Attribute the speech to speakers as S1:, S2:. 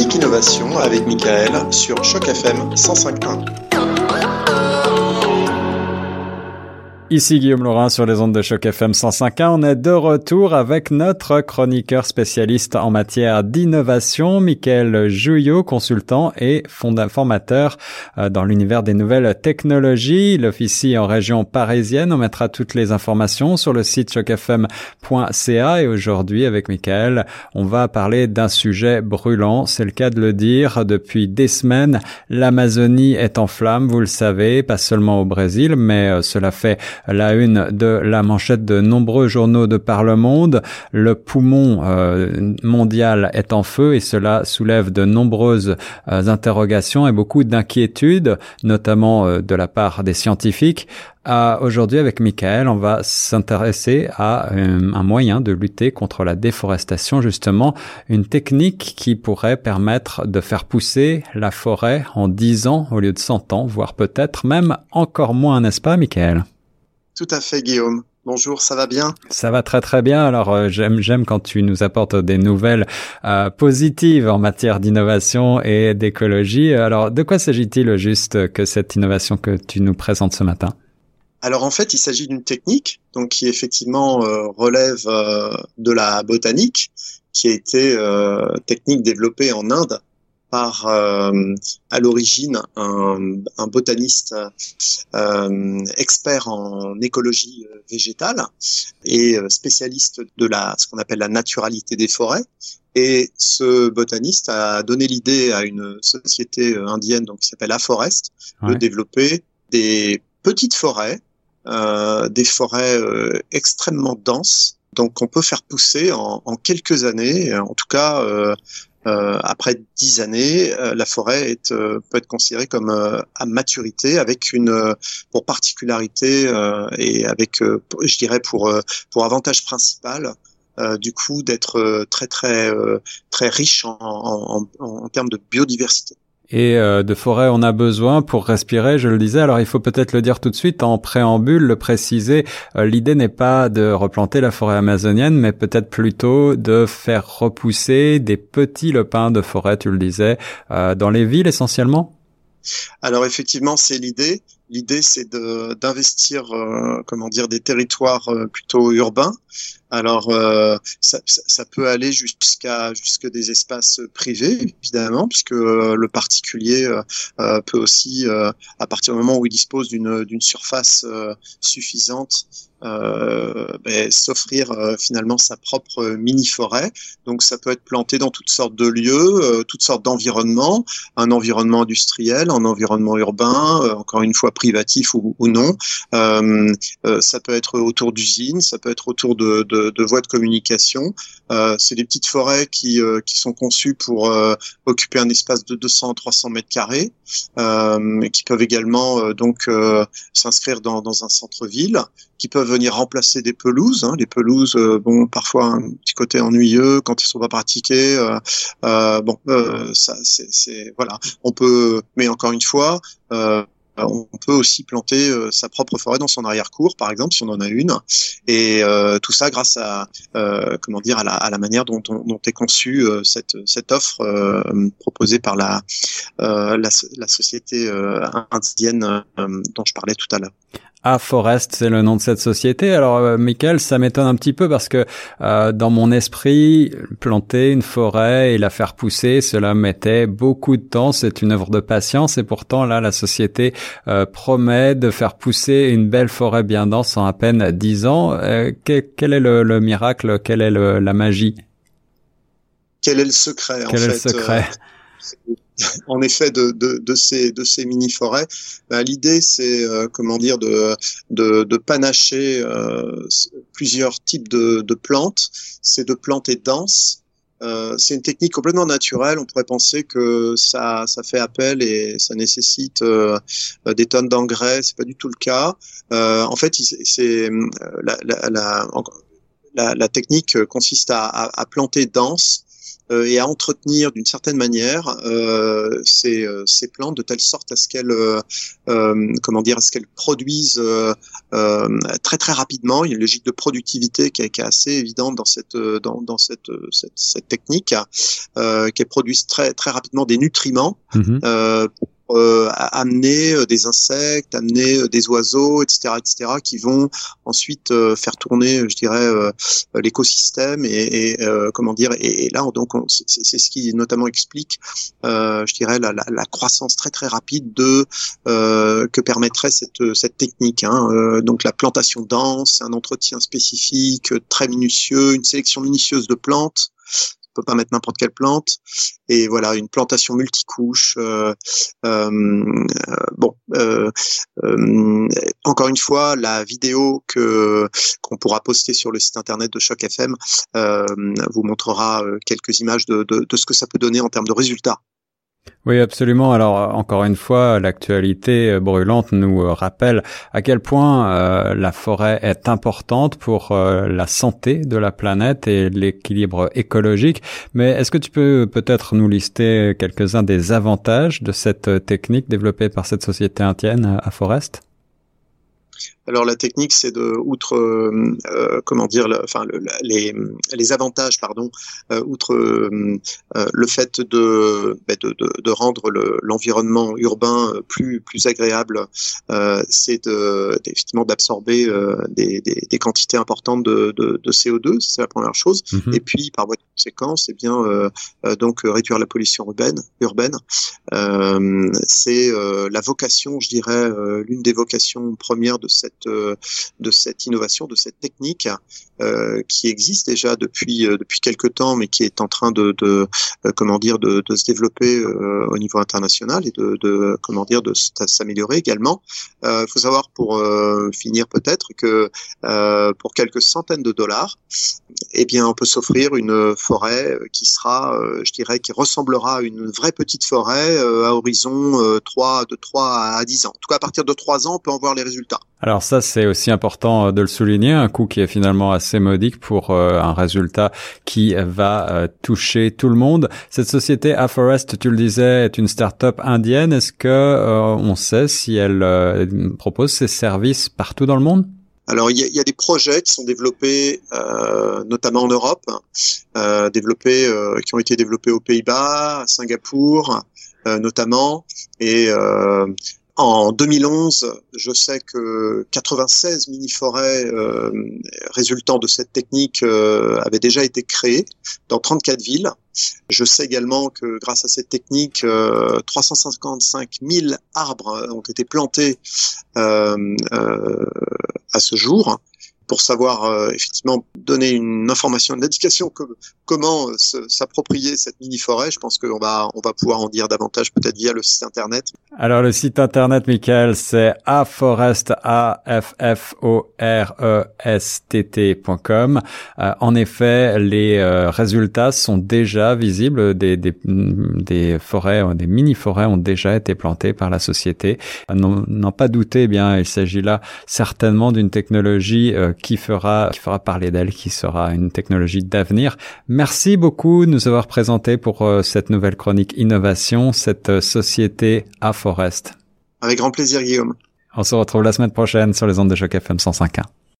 S1: Chronique Innovation avec Michael sur Choc FM 105.1.
S2: Ici Guillaume Laurin sur les ondes de choc FM 105.1. On est de retour avec notre chroniqueur spécialiste en matière d'innovation, Michael Jouillot, consultant et formateur euh, dans l'univers des nouvelles technologies. Il officie en région parisienne. On mettra toutes les informations sur le site chocfm.ca et aujourd'hui avec Michael, on va parler d'un sujet brûlant. C'est le cas de le dire. Depuis des semaines, l'Amazonie est en flammes, vous le savez, pas seulement au Brésil, mais euh, cela fait la une de la manchette de nombreux journaux de par le monde. Le poumon euh, mondial est en feu et cela soulève de nombreuses euh, interrogations et beaucoup d'inquiétudes, notamment euh, de la part des scientifiques. Aujourd'hui, avec Michael, on va s'intéresser à un moyen de lutter contre la déforestation, justement, une technique qui pourrait permettre de faire pousser la forêt en 10 ans au lieu de 100 ans, voire peut-être même encore moins, n'est-ce pas, Michael?
S1: Tout à fait, Guillaume. Bonjour, ça va bien?
S2: Ça va très très bien. Alors euh, j'aime j'aime quand tu nous apportes des nouvelles euh, positives en matière d'innovation et d'écologie. Alors de quoi s'agit-il juste que cette innovation que tu nous présentes ce matin?
S1: Alors en fait, il s'agit d'une technique donc qui effectivement euh, relève de la botanique, qui a été technique développée en Inde par euh, à l'origine un, un, botaniste euh, expert en écologie euh, végétale et spécialiste de la ce qu'on appelle la naturalité des forêts. Et ce botaniste a donné l'idée à une société indienne donc qui s'appelle Aforest de développer des petites forêts, euh, des forêts extrêmement denses donc on peut faire pousser en, en quelques années, en tout cas euh, euh, après dix années, euh, la forêt est, euh, peut être considérée comme à maturité, avec une pour particularité et avec, je dirais pour pour avantage principal, du coup d'être très très très riche en, en, en termes de biodiversité
S2: et euh, de forêt on a besoin pour respirer, je le disais. Alors il faut peut-être le dire tout de suite en préambule, le préciser. Euh, l'idée n'est pas de replanter la forêt amazonienne, mais peut-être plutôt de faire repousser des petits lopins de forêt, tu le disais, euh, dans les villes essentiellement?
S1: Alors effectivement, c'est l'idée. L'idée, c'est d'investir, comment dire, des territoires plutôt urbains alors, euh, ça, peut aller jusqu'à jusque des espaces privés, évidemment, puisque euh, le particulier euh, peut aussi, à partir du moment où il dispose d'une surface suffisante, ben, s'offrir finalement sa propre mini forêt. Donc, ça peut être planté dans toutes sortes de lieux, toutes sortes d'environnements, un environnement industriel, un environnement urbain, encore une fois privatif ou, non. ça peut être autour d'usines, ça peut être autour de, voies de communication. Euh, c'est des petites forêts qui, euh, qui sont conçues pour euh, occuper un espace de 200-300 mètres carrés, qui peuvent également donc s'inscrire dans, un centre-ville, qui peuvent venir remplacer des pelouses. Hein. Les pelouses, bon, parfois un petit côté ennuyeux quand elles sont pas pratiquées. bon, ça, c'est voilà. On peut, mais encore une fois. Euh, on peut aussi planter euh, sa propre forêt dans son arrière-cour, par exemple, si on en a une, et euh, tout ça grâce à comment dire à la, manière dont, est conçue cette, cette offre proposée par la, la société indienne dont je parlais tout à l'heure.
S2: A Forest, c'est le nom de cette société. Alors, euh, Michael, ça m'étonne un petit peu parce que euh, dans mon esprit, planter une forêt et la faire pousser, cela mettait beaucoup de temps. C'est une œuvre de patience et pourtant là, la société euh, promet de faire pousser une belle forêt bien dense en à peine dix ans. Quel, est le, miracle? Quelle est la magie?
S1: Quel est le secret
S2: Quel est le secret?
S1: En effet de, de, de, ces de ces mini forêts. Ben, l'idée c'est euh, comment dire de de, de panacher euh, plusieurs types de, de plantes. C'est de planter denses. Euh, c'est une technique complètement naturelle. On pourrait penser que ça, ça fait appel et ça nécessite euh, des tonnes d'engrais. C'est pas du tout le cas. Euh, en fait, c'est la, la, la, la, technique consiste à, à, à planter dense et à entretenir d'une certaine manière ces, ces plantes de telle sorte à ce qu'elles comment dire à ce qu'elles produisent très très rapidement. Il y a une logique de productivité qui est, qui est assez évidente dans cette dans, dans cette, cette, cette technique qui produisent très très rapidement des nutriments euh, euh, amener euh, des insectes, amener euh, des oiseaux, etc., etc., qui vont ensuite faire tourner, je dirais, l'écosystème et, comment dire. Et, là, donc, c'est ce qui notamment explique, je dirais, la, la, la, croissance très très rapide de que permettrait cette cette technique. Hein. donc, la plantation dense, un entretien spécifique, très minutieux, une sélection minutieuse de plantes peut pas mettre n'importe quelle plante. Et voilà, une plantation multicouche. Euh, euh, bon, euh, encore une fois, la vidéo que qu'on pourra poster sur le site internet de Choc FM vous montrera quelques images de, de, de ce que ça peut donner en termes de résultats.
S2: Oui, absolument. Alors, encore une fois, l'actualité brûlante nous rappelle à quel point euh, la forêt est importante pour euh, la santé de la planète et l'équilibre écologique. Mais est-ce que tu peux peut-être nous lister quelques-uns des avantages de cette technique développée par cette société indienne à Forest?
S1: Alors la technique, c'est de, outre, euh, euh, comment dire, enfin les, les avantages, pardon, euh, outre le fait de, bah, de, de, rendre l'environnement urbain plus plus agréable, c'est de, effectivement d'absorber des, des, des, quantités importantes de, de, de CO2, c'est la première chose. Mm-hmm. Et puis par voie de conséquence, eh bien donc réduire la pollution urbaine. Urbaine, c'est la vocation, je dirais, l'une des vocations premières de cette euh, de cette innovation, de cette technique euh, qui existe déjà depuis euh, depuis quelques temps, mais qui est en train de, comment dire de, se développer au niveau international et de, de comment dire de s'améliorer également. Il faut savoir pour finir peut-être que pour quelques centaines de dollars, eh bien on peut s'offrir une forêt qui sera, je dirais, qui ressemblera à une vraie petite forêt à horizon 3 de 3 à 10 ans. En tout cas à partir de 3 ans, on peut en voir les résultats.
S2: Alors ça, c'est aussi important euh, de le souligner, un coût qui est finalement assez modique pour euh, un résultat qui va euh, toucher tout le monde. Cette société Aforest, tu le disais, est une start-up indienne. Est-ce que on sait si elle propose ses services partout dans le monde?
S1: Alors il y, a, des projets qui sont développés, notamment en Europe, développés, qui ont été développés aux Pays-Bas, à Singapour, notamment, et en 2011, je sais que 96 mini-forêts euh, résultant de cette technique euh, avaient déjà été créées dans 34 villes. Je sais également que grâce à cette technique, euh, 355 000 arbres ont été plantés euh, euh, à ce jour pour savoir euh, effectivement donner une information, une indication que, comment euh, s'approprier cette mini forêt. Je pense qu'on va on va pouvoir en dire davantage peut-être via le site internet.
S2: Alors le site internet, Michael, c'est aforest a f f o r e s t. Euh, en effet, les résultats sont déjà visibles. Des, des, des forêts, des mini forêts ont déjà été plantées par la société. N'en pas douter, eh bien il s'agit là certainement d'une technologie qui fera, qui fera parler d'elle, qui sera une technologie d'avenir. Merci beaucoup de nous avoir présenté pour euh, cette nouvelle chronique innovation, cette euh, société à Forest.
S1: Avec grand plaisir, Guillaume.
S2: On se retrouve la semaine prochaine sur les ondes de choc FM 105.1.